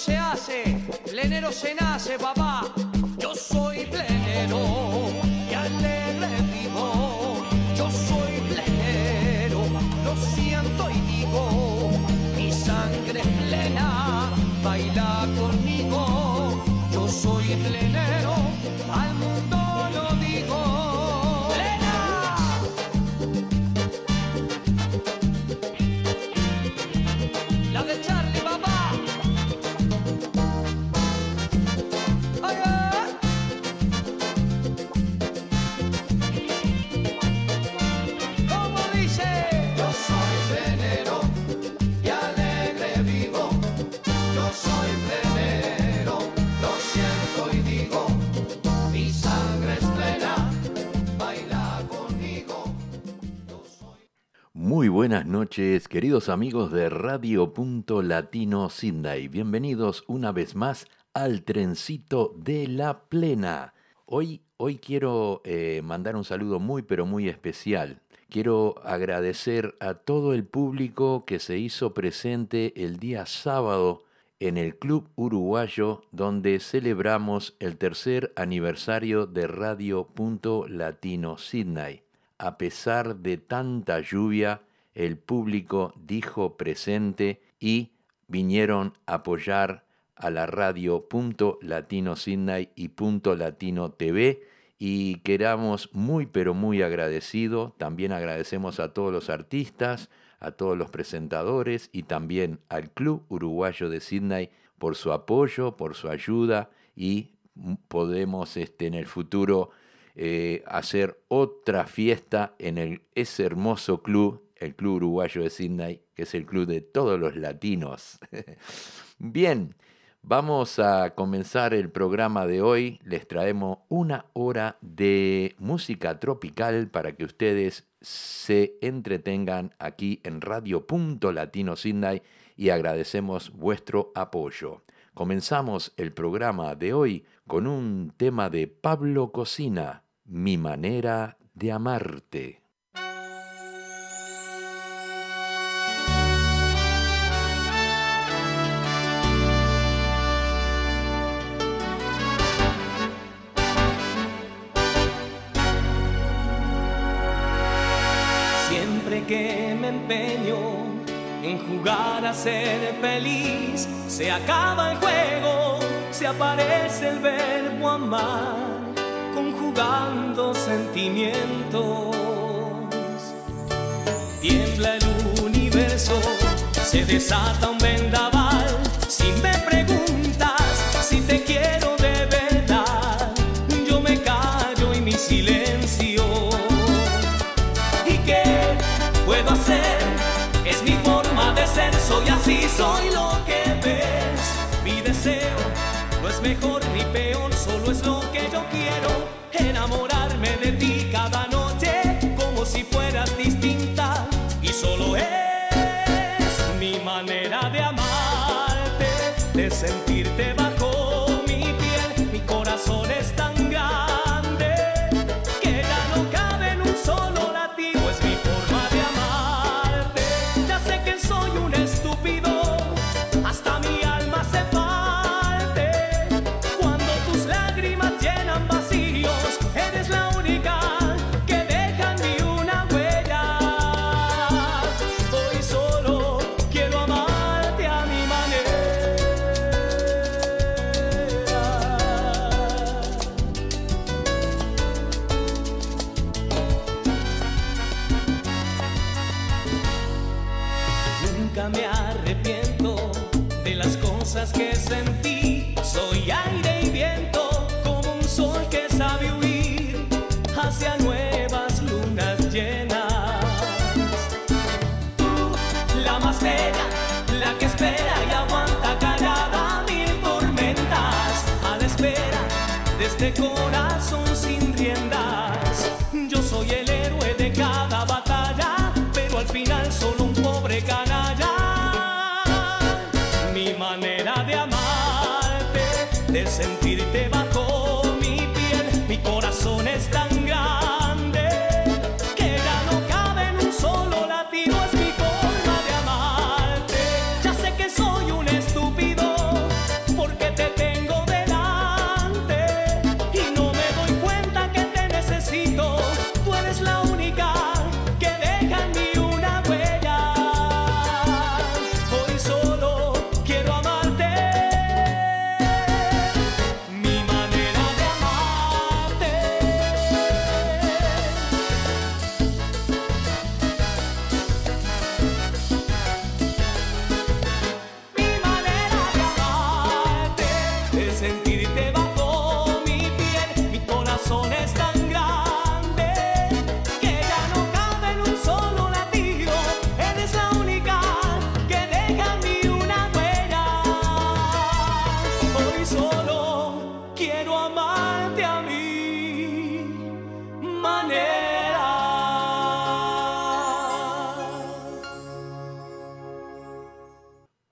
se hace, plenero se nace, papá. Buenas noches, queridos amigos de Radio Punto Latino Sydney. Bienvenidos una vez más al trencito de la plena. Hoy, hoy quiero eh, mandar un saludo muy, pero muy especial. Quiero agradecer a todo el público que se hizo presente el día sábado en el Club Uruguayo, donde celebramos el tercer aniversario de Radio Punto Latino Sydney. A pesar de tanta lluvia, el público dijo presente y vinieron a apoyar a la radio Punto Latino Sydney y Punto Latino TV y quedamos muy pero muy agradecidos. También agradecemos a todos los artistas, a todos los presentadores y también al Club Uruguayo de Sydney por su apoyo, por su ayuda y podemos este, en el futuro eh, hacer otra fiesta en ese hermoso club, el Club Uruguayo de Sydney, que es el club de todos los latinos. Bien, vamos a comenzar el programa de hoy. Les traemos una hora de música tropical para que ustedes se entretengan aquí en Radio Punto Latino Sydney y agradecemos vuestro apoyo. Comenzamos el programa de hoy con un tema de Pablo Cocina, Mi manera de amarte. Jugar a ser feliz, se acaba el juego, se aparece el verbo amar, conjugando sentimientos. Tiembla el universo, se desata un vendaval, mejor ni peor, amarte a mi manera.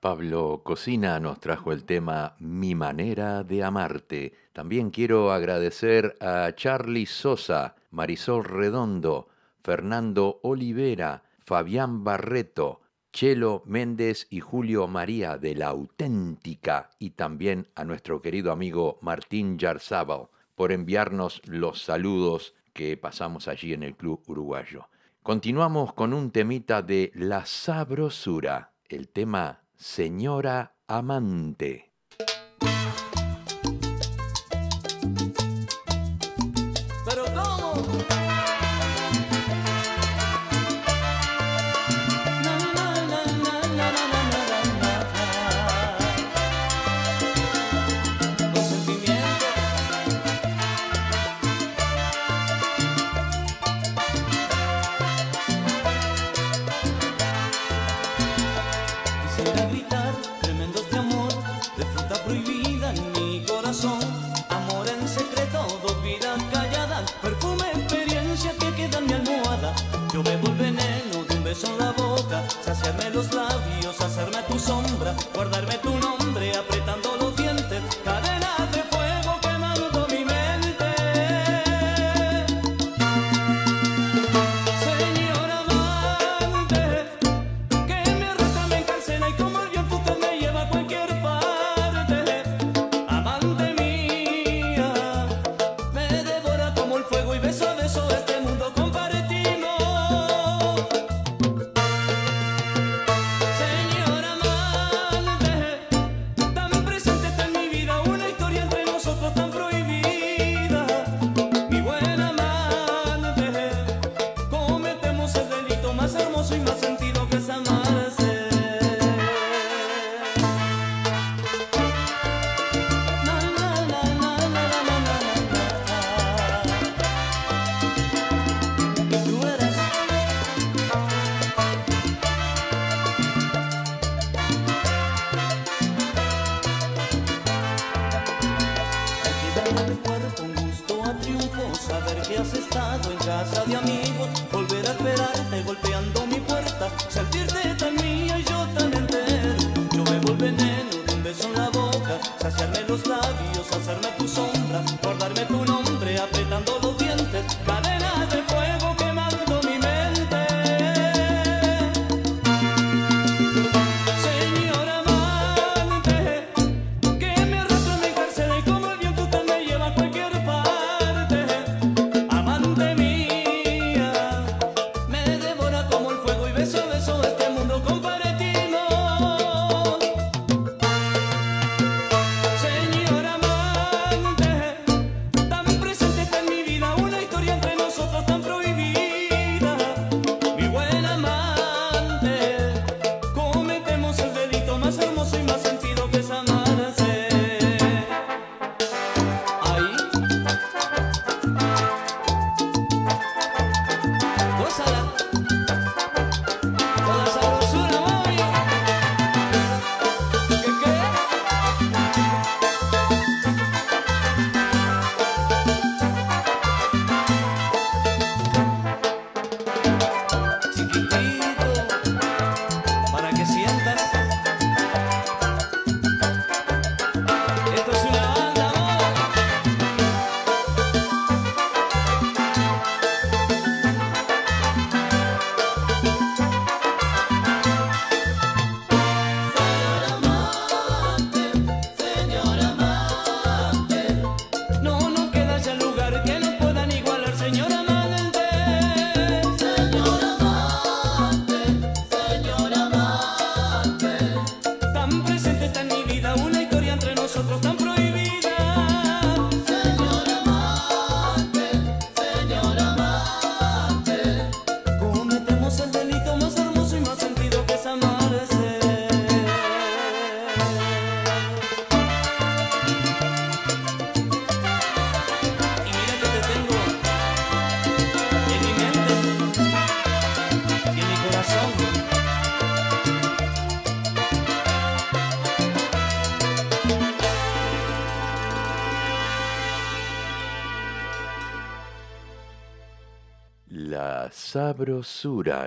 Pablo Cocina nos trajo el tema Mi manera de amarte. También quiero agradecer a Charlie Sosa, Marisol Redondo, Fernando Olivera, Fabián Barreto, Chelo Méndez y Julio María de la Auténtica y también a nuestro querido amigo Martín Yarzábal por enviarnos los saludos que pasamos allí en el Club Uruguayo. Continuamos con un temita de La Sabrosura, el tema Señora Amante.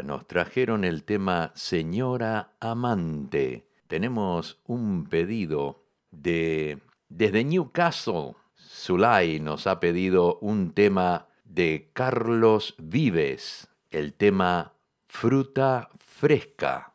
Nos trajeron el tema Señora Amante. tenemos un pedido de desde Newcastle. Zulay nos ha pedido un tema de Carlos Vives, el tema Fruta Fresca.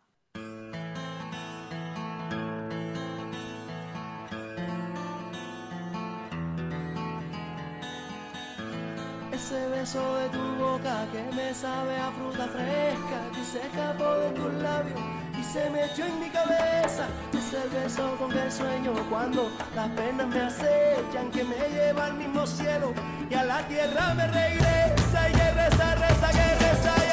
Que me sabe a fruta fresca, que se escapó de tus labios y se me echó en mi cabeza. Ese beso con el sueño cuando las penas me acechan, que me lleva al mismo cielo y a la tierra me regresa y reza, reza, que reza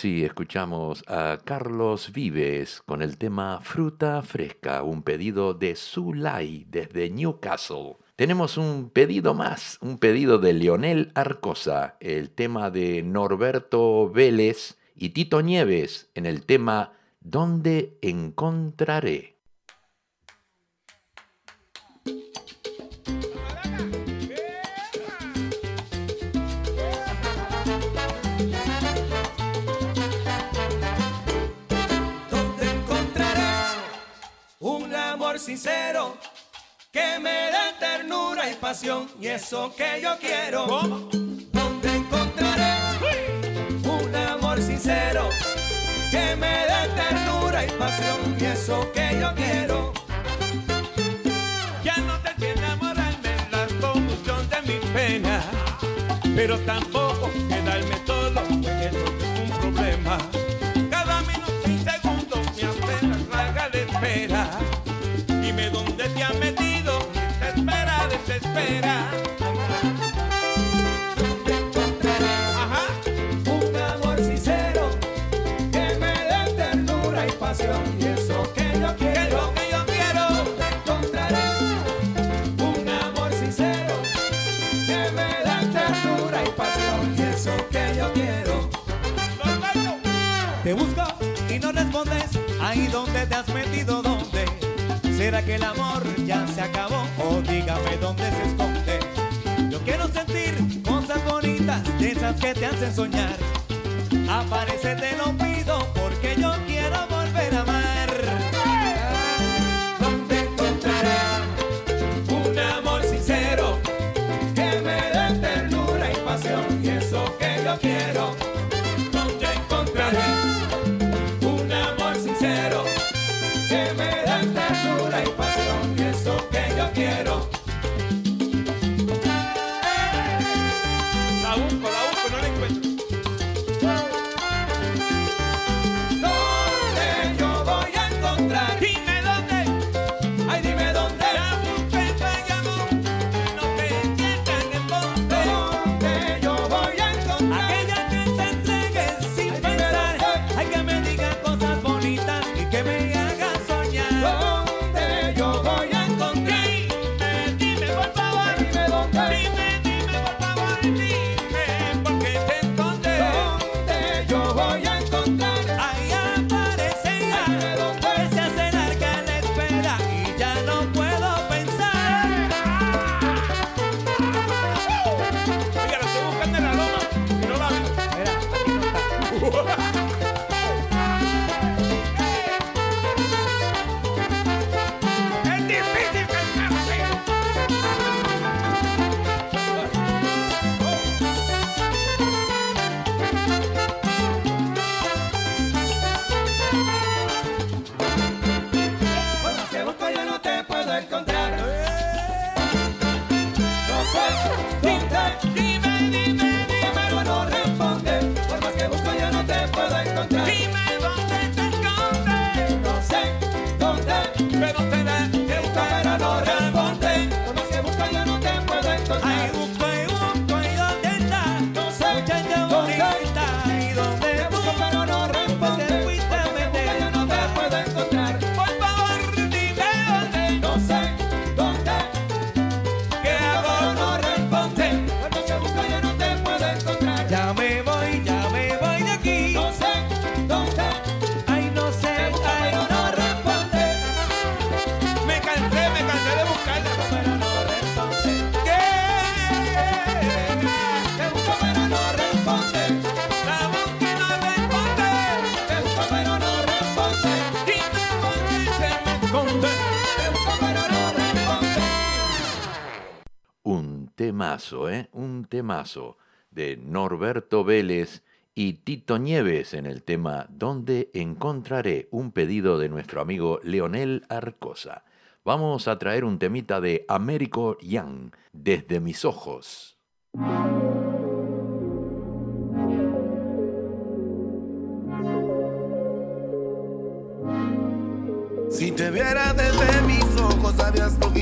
Así escuchamos a Carlos Vives con el tema Fruta Fresca, un pedido de Zulay desde Newcastle. Tenemos un pedido más, un pedido de Leonel Arcosa, el tema de Norberto Vélez y Tito Nieves en el tema ¿Dónde encontraré? amor sincero que me dé ternura y pasión y eso que yo quiero. ¿Dónde encontraré un amor sincero que me dé ternura y pasión y eso que yo quiero? Ya no te que enamorarme la solución de mi pena, pero tampoco quedarme solo, porque eso es un problema. ¿Dónde te has metido? Te Desespera, desespera. Ajá. Un amor sincero que me dé ternura y pasión. Y eso que yo quiero. Es lo que yo quiero? ¿Dónde encontraré un amor sincero que me dé ternura y pasión. Y eso que yo quiero. Te busco y no respondes ahí donde te has metido que el amor ya se acabó o dígame dónde se esconde. Yo quiero sentir cosas bonitas, de esas que te hacen soñar. Aparece, te lo pido, porque yo quiero volver a amar. ¿Dónde encontraré un amor sincero que me dé ternura y pasión? Y eso que yo quiero. ¿eh? Un temazo de Norberto Vélez y Tito Nieves en el tema Donde encontraré un pedido de nuestro amigo Leonel Arcosa. Vamos a traer un temita de Américo Young, Desde mis ojos. Si te viera desde mis ojos, sabías lo que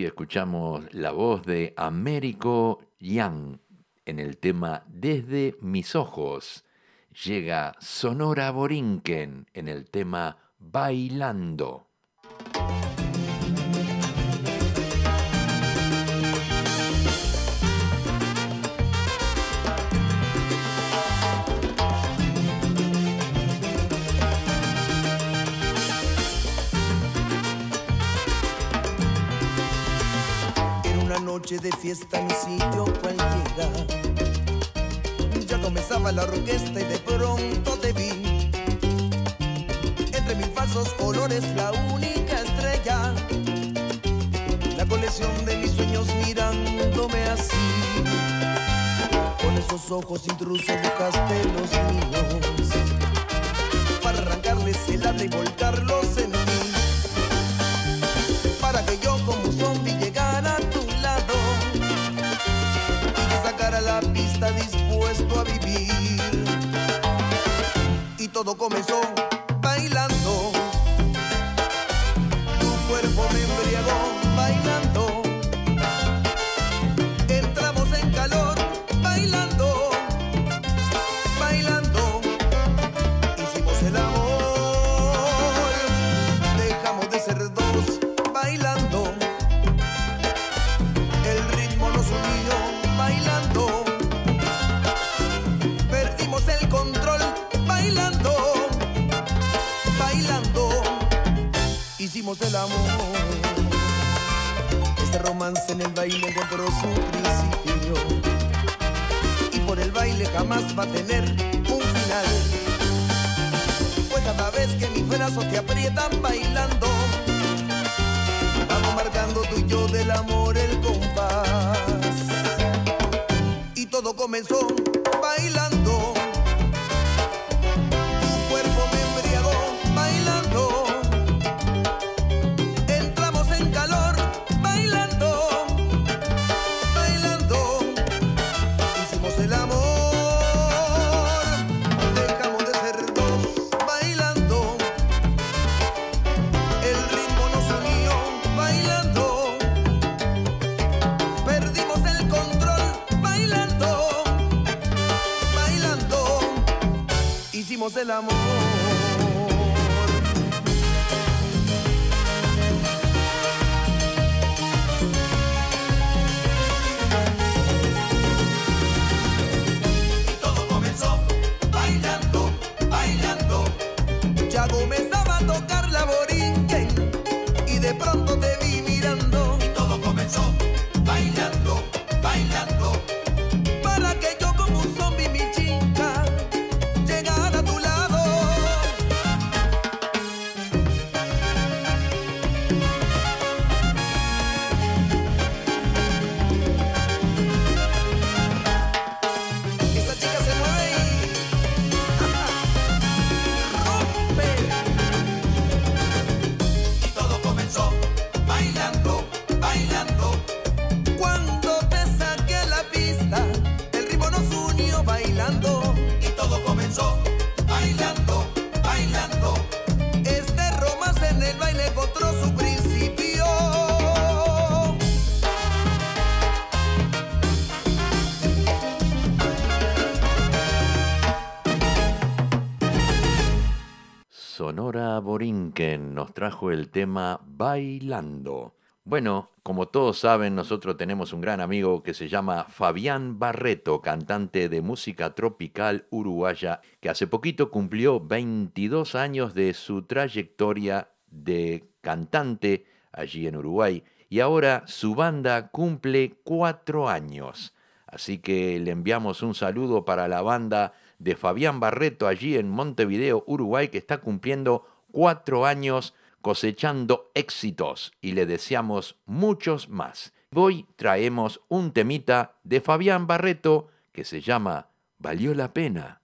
Escuchamos la voz de Américo Yang en el tema Desde mis ojos. Llega Sonora Borinquen en el tema Bailando. Noche de fiesta en un sitio cualquiera. Ya comenzaba la orquesta y de pronto te vi. Entre mil falsos colores, la única estrella. La colección de mis sueños mirándome así. Con esos ojos intrusos buscaste los míos. Para arrancarles el habla y volcarlos en mí. Para que yo como todo comenzó Hicimos amor. Este romance en el baile encontró su principio. Y por el baile jamás va a tener un final. Pues cada vez que mis brazos te aprietan bailando, vamos marcando tú y yo del amor el compás. Y todo comenzó bailando. Nos trajo el tema Bailando. Bueno, como todos saben, nosotros tenemos un gran amigo que se llama Fabián Barreto, cantante de música tropical uruguaya, que hace poquito cumplió 22 años de su trayectoria de cantante allí en Uruguay y ahora su banda cumple cuatro años. Así que le enviamos un saludo para la banda de Fabián Barreto allí en Montevideo, Uruguay, que está cumpliendo cuatro años cosechando éxitos y le deseamos muchos más. Hoy traemos un temita de Fabián Barreto que se llama Valió la pena.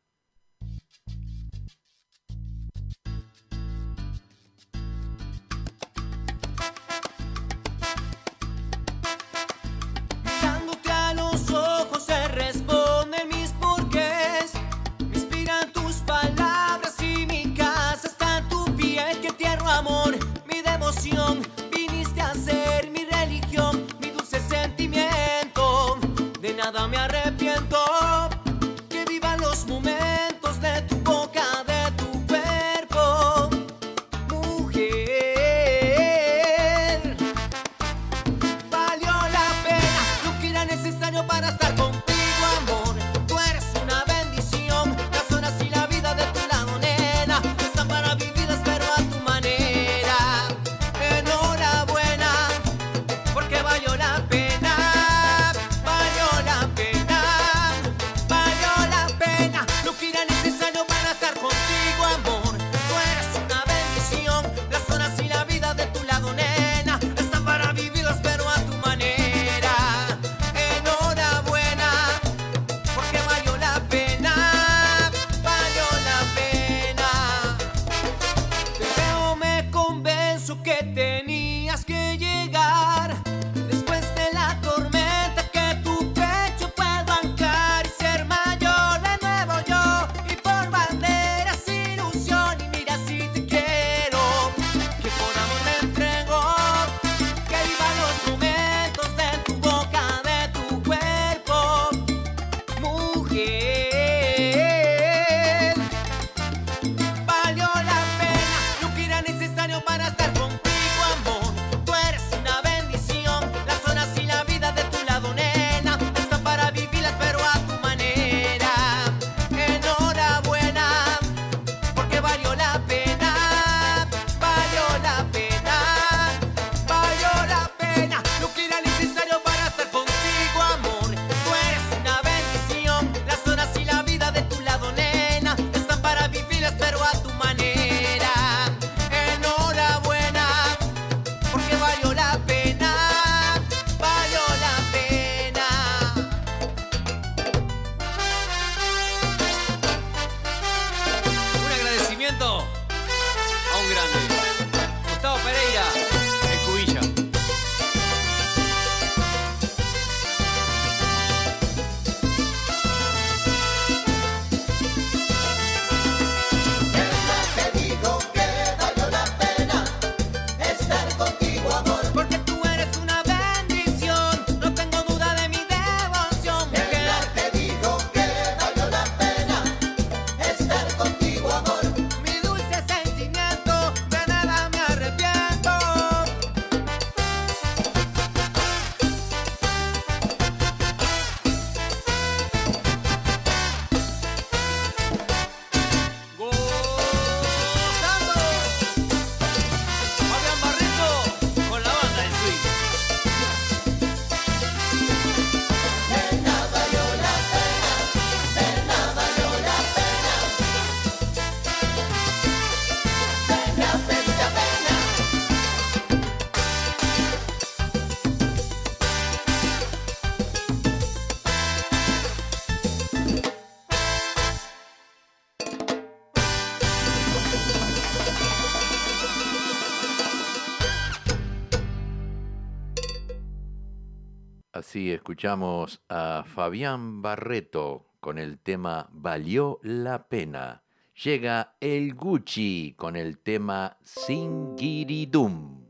Escuchamos a Fabián Barreto con el tema Valió la pena. Llega el Gucci con el tema Singiridum.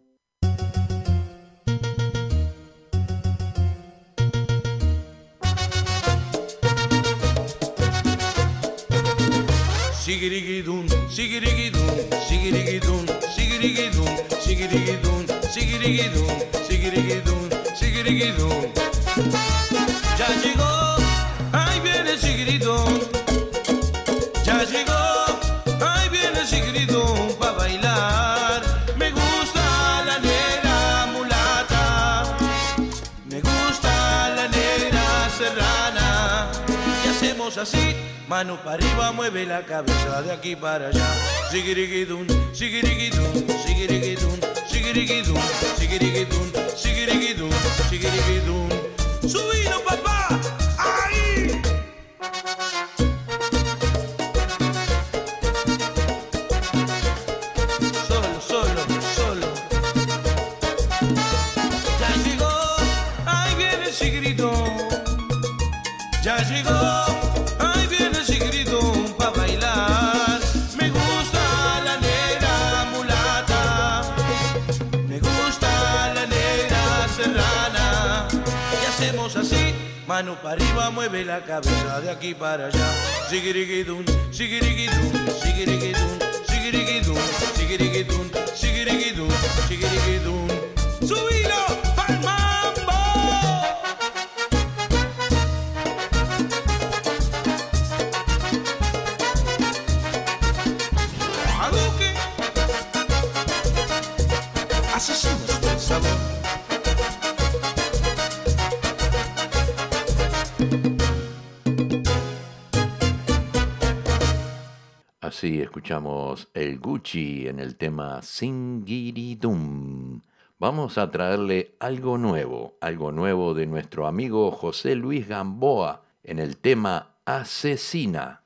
Sigirigidun, sigirigidun, sigirigidun, sigirigidun, sigirigidun, sigirigidun, sigirigidun, sigirigidun. Ya llegó, ahí viene Sigridón. Ya llegó, ahí viene Sigridón pa' bailar. Me gusta la negra mulata, me gusta la negra serrana. Y hacemos así, mano para arriba, mueve la cabeza de aquí para allá. Sigirigidun, sigirigidun, sigirigidun, sigirigidun, sigirigidun, sigirigidun, sigirigidun. ¡Subilo, papá! ¡Ahí! Para arriba, mueve la cabeza de aquí para allá. Sigirigidun, sigirigidun, sigirigidun, sigirigidun, sigirigidun, sigirigidun, sigirigidun. ¡Subilo escuchamos el Gucci en el tema Singiridum. Vamos a traerle algo nuevo, algo nuevo de nuestro amigo José Luis Gamboa en el tema Asesina.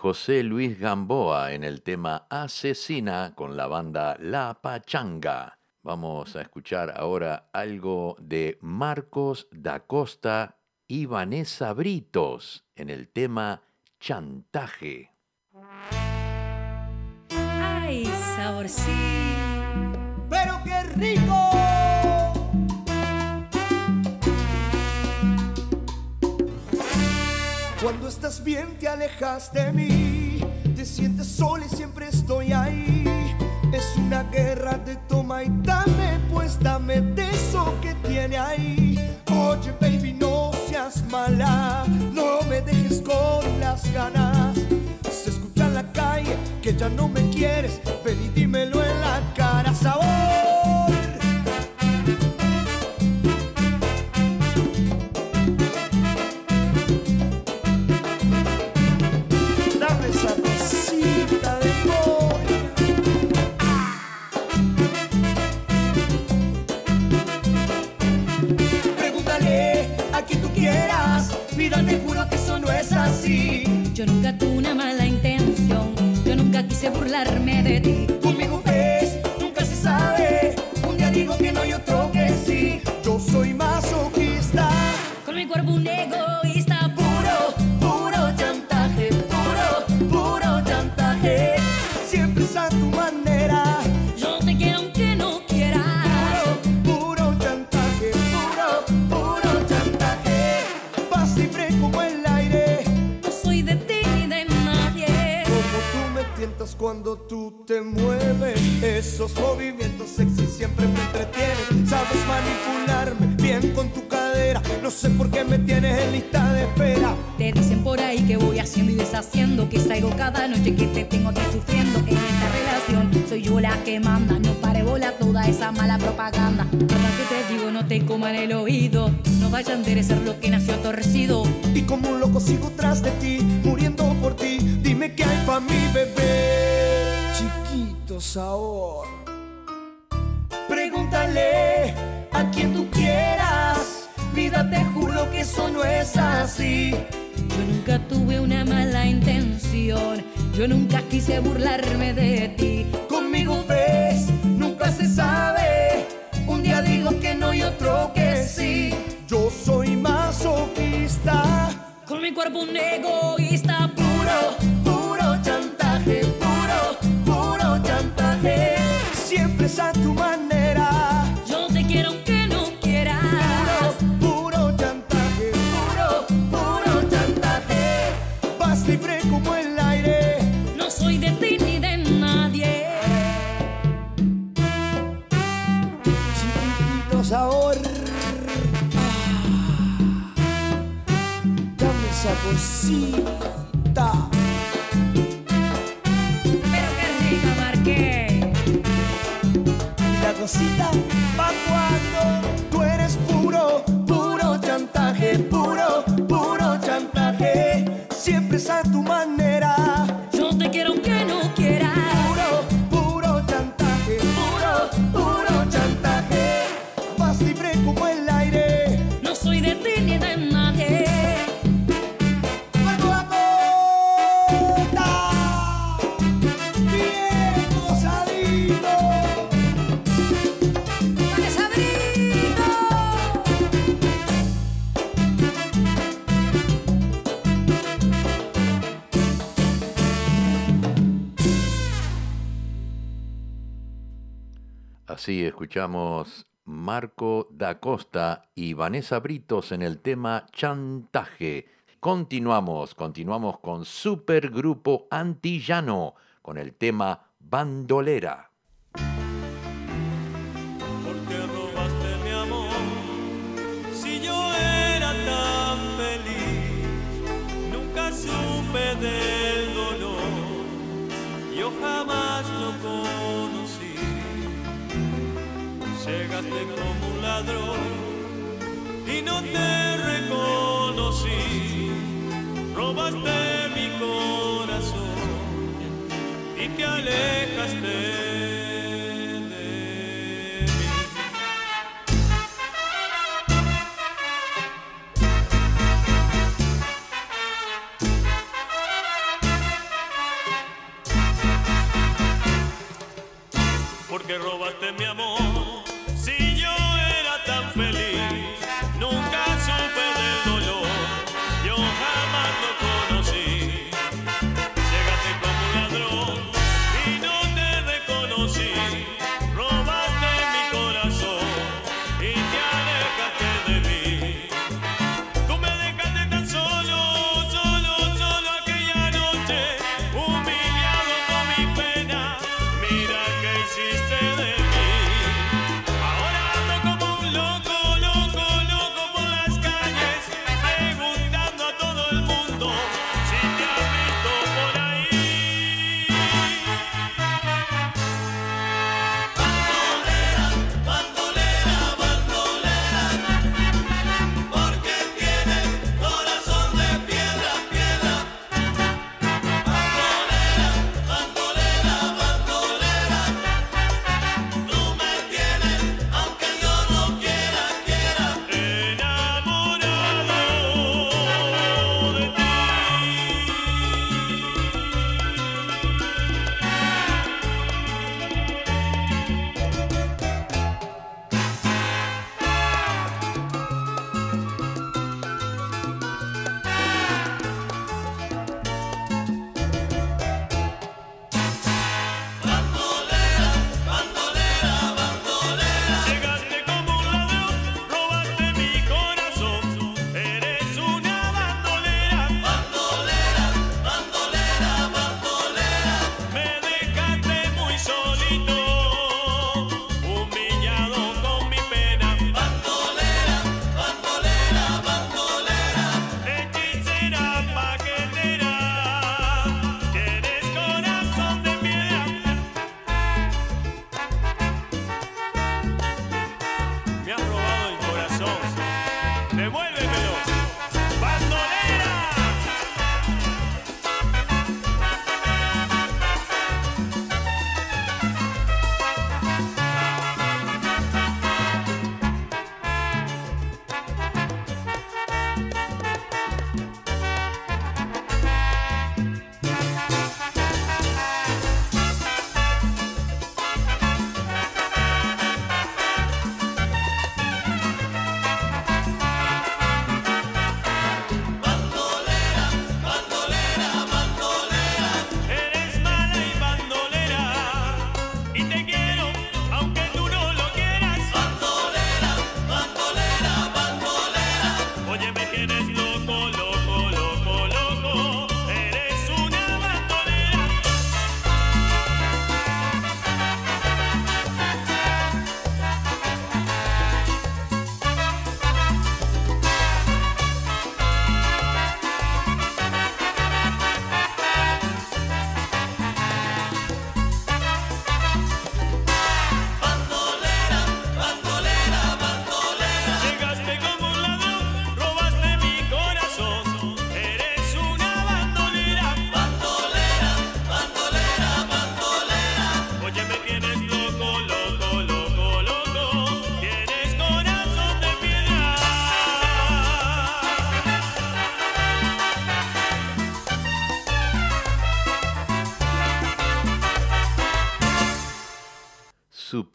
José Luis Gamboa en el tema Asesina con la banda La Pachanga. Vamos a escuchar ahora algo de Marcos da Costa y Vanessa Britos en el tema Chantaje. Ay, saborcito. Pero qué rico. Cuando estás bien te alejas de mí, te sientes sola y siempre estoy ahí. Es una guerra de toma y dame, pues dame de eso que tiene ahí. Oye baby, no seas mala, no me dejes con las ganas. Se escucha en la calle que ya no me quieres, ven y dímelo en la cara, sabor. Te juro que eso no es así. Yo nunca tuve una mala intención. Yo nunca quise burlarme de ti. Esos movimientos sexy siempre me entretienen. Sabes manipularme bien con tu cadera. No sé por qué me tienes en lista de espera. Te dicen por ahí que voy haciendo y deshaciendo, que salgo cada noche que te tengo aquí sufriendo en esta relación. Soy yo la que manda, no pare bola toda esa mala propaganda. Verdad que te digo, no te coman el oído, no vaya a enderecer lo que nació torcido. Y como un loco sigo tras de ti, muriendo por ti. Dime qué hay pa' mi bebé. Sabor. Pregúntale a quien tú quieras. Vida, te juro que eso no es así. Yo nunca tuve una mala intención, yo nunca quise burlarme de ti. Conmigo ves, nunca se sabe. Un día digo que no y otro que sí. Yo soy masoquista. Con mi cuerpo un Dame escuchamos Marco da Costa y Vanessa Britos en el tema Chantaje. Continuamos, continuamos con Supergrupo Antillano con el tema Bandolera. ¿Por qué robaste mi amor? Si yo era tan feliz, nunca supe del dolor, yo jamás Llegaste como un ladrón y no te reconocí. Robaste mi corazón y te alejaste. robaste mi amor.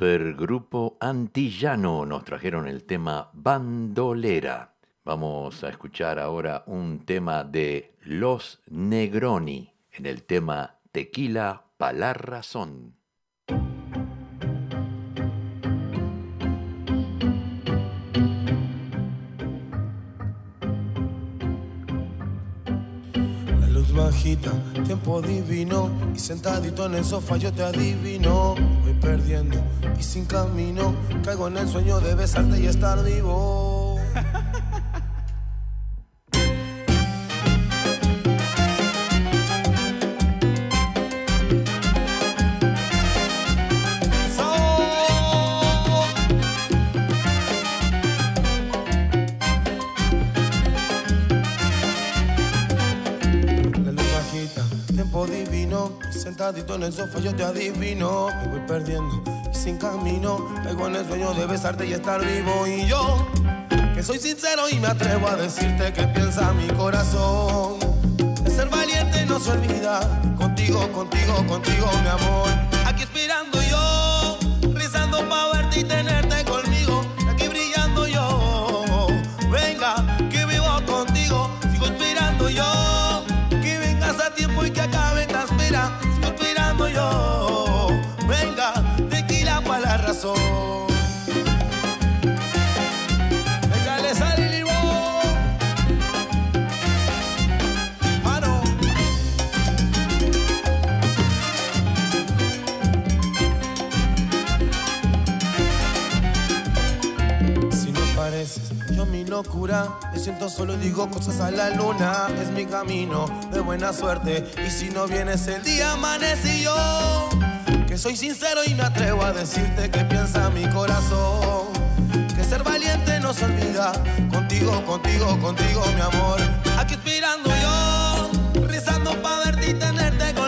Supergrupo Antillano nos trajeron el tema Bandolera. Vamos a escuchar ahora un tema de Los Negroni en el tema Tequila pa' la razón. Bajita, tiempo divino. Y sentadito en el sofá yo te adivino. Voy perdiendo y sin camino Caigo en el sueño de besarte y estar vivo en el sofá yo te adivino. Me voy perdiendo y sin camino. Pego en el sueño de besarte y estar vivo. Y yo, que soy sincero y me atrevo a decirte que piensa mi corazón. Ser valiente no se olvida. Contigo, contigo, contigo, mi amor. Aquí esperando yo, rezando para verte y tener locura. Me siento solo y digo cosas a la luna. Es mi camino de buena suerte. Y si no vienes el día amanece yo. Que soy sincero y me atrevo a decirte que piensa mi corazón. Que ser valiente no se olvida. Contigo, contigo, contigo, mi amor. Aquí inspirando yo, rezando para verte y tenerte conmigo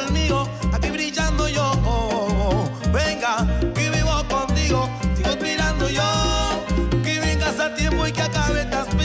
y que acabe esta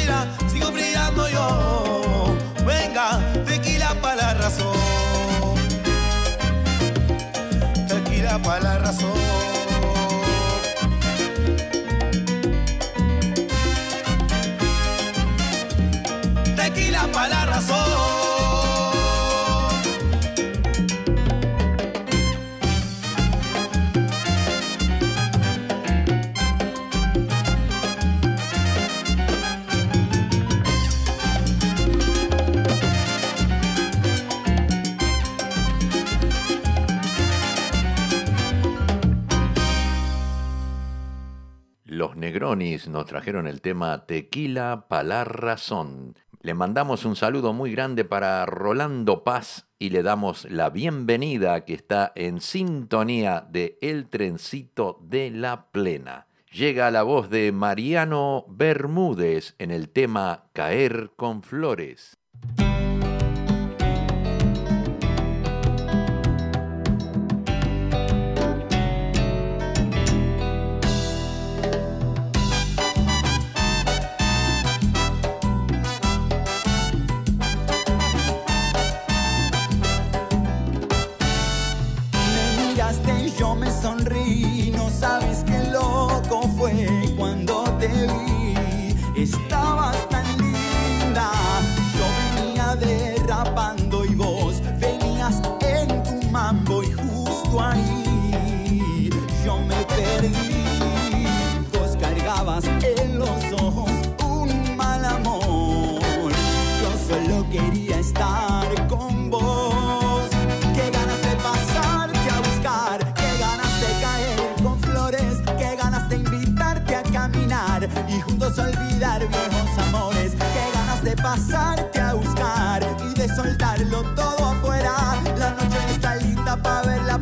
Negronis nos trajeron el tema Tequila Palar Razón. Le mandamos un saludo muy grande para Rolando Paz y le damos la bienvenida que está en sintonía de El Trencito de la Plena. Llega la voz de Mariano Bermúdez en el tema Caer con Flores.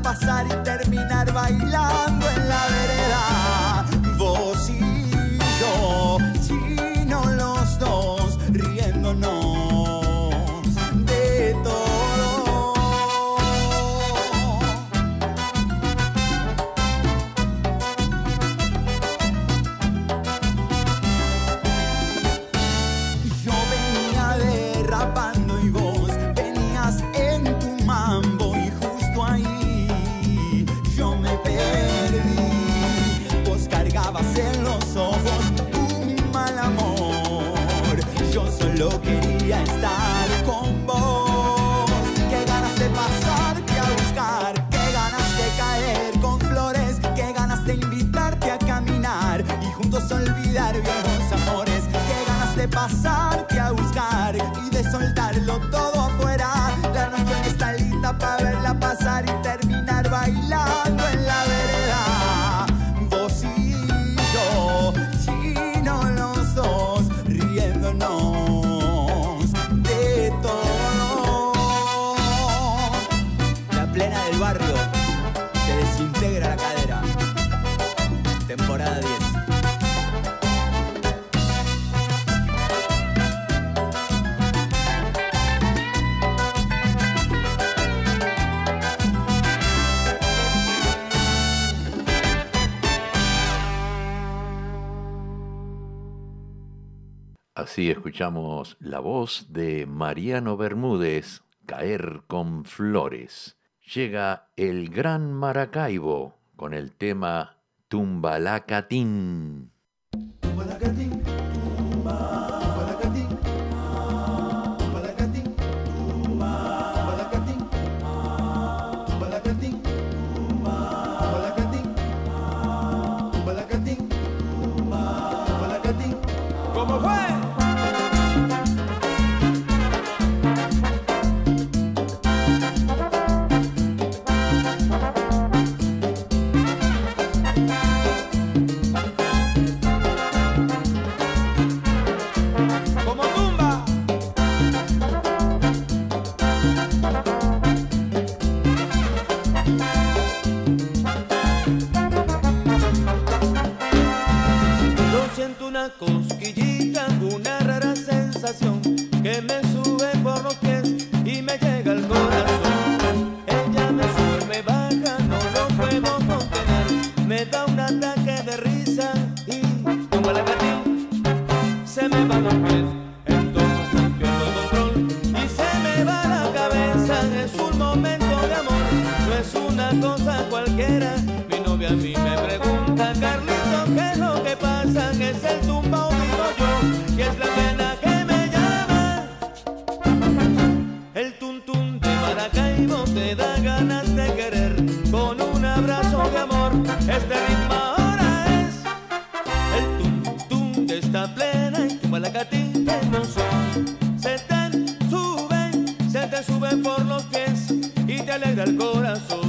pasar y terminar bailando. Así escuchamos la voz de Mariano Bermúdez, Caer con Flores. Llega el Gran Maracaibo con el tema Tumbalacatín. Tumbalacatín. una cosquillita, una rara sensación que me. acelera el corazón.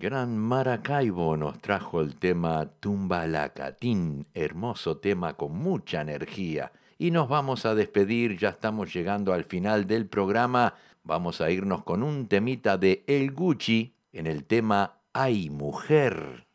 gran Maracaibo nos trajo el tema Tumbalacatín, hermoso tema con mucha energía. Y nos vamos a despedir, ya estamos llegando al final del programa. Vamos a irnos con un temita de El Gucci en el tema Ay Mujer.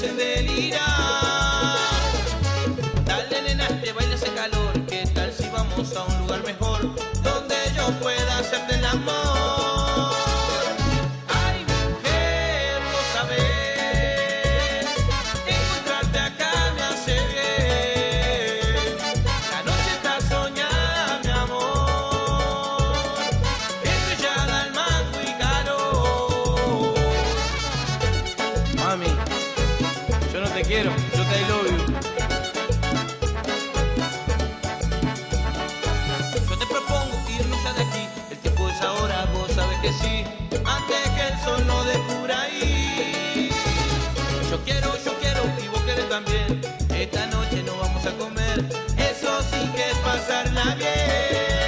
se ve Esta noche no vamos a comer, eso sí que es pasarla bien.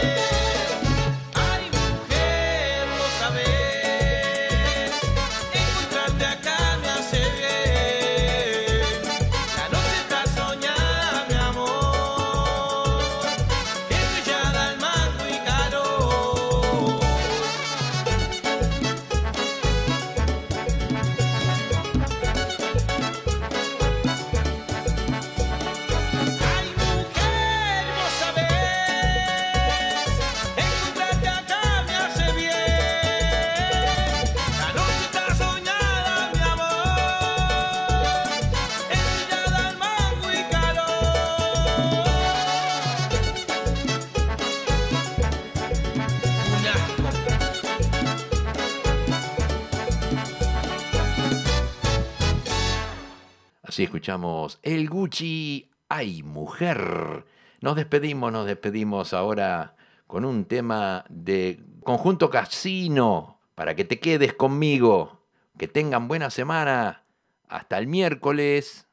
escuchamos El Gucci, ay mujer. Nos despedimos, nos despedimos ahora con un tema de conjunto casino, para que te quedes conmigo. Que tengan buena semana. Hasta el miércoles.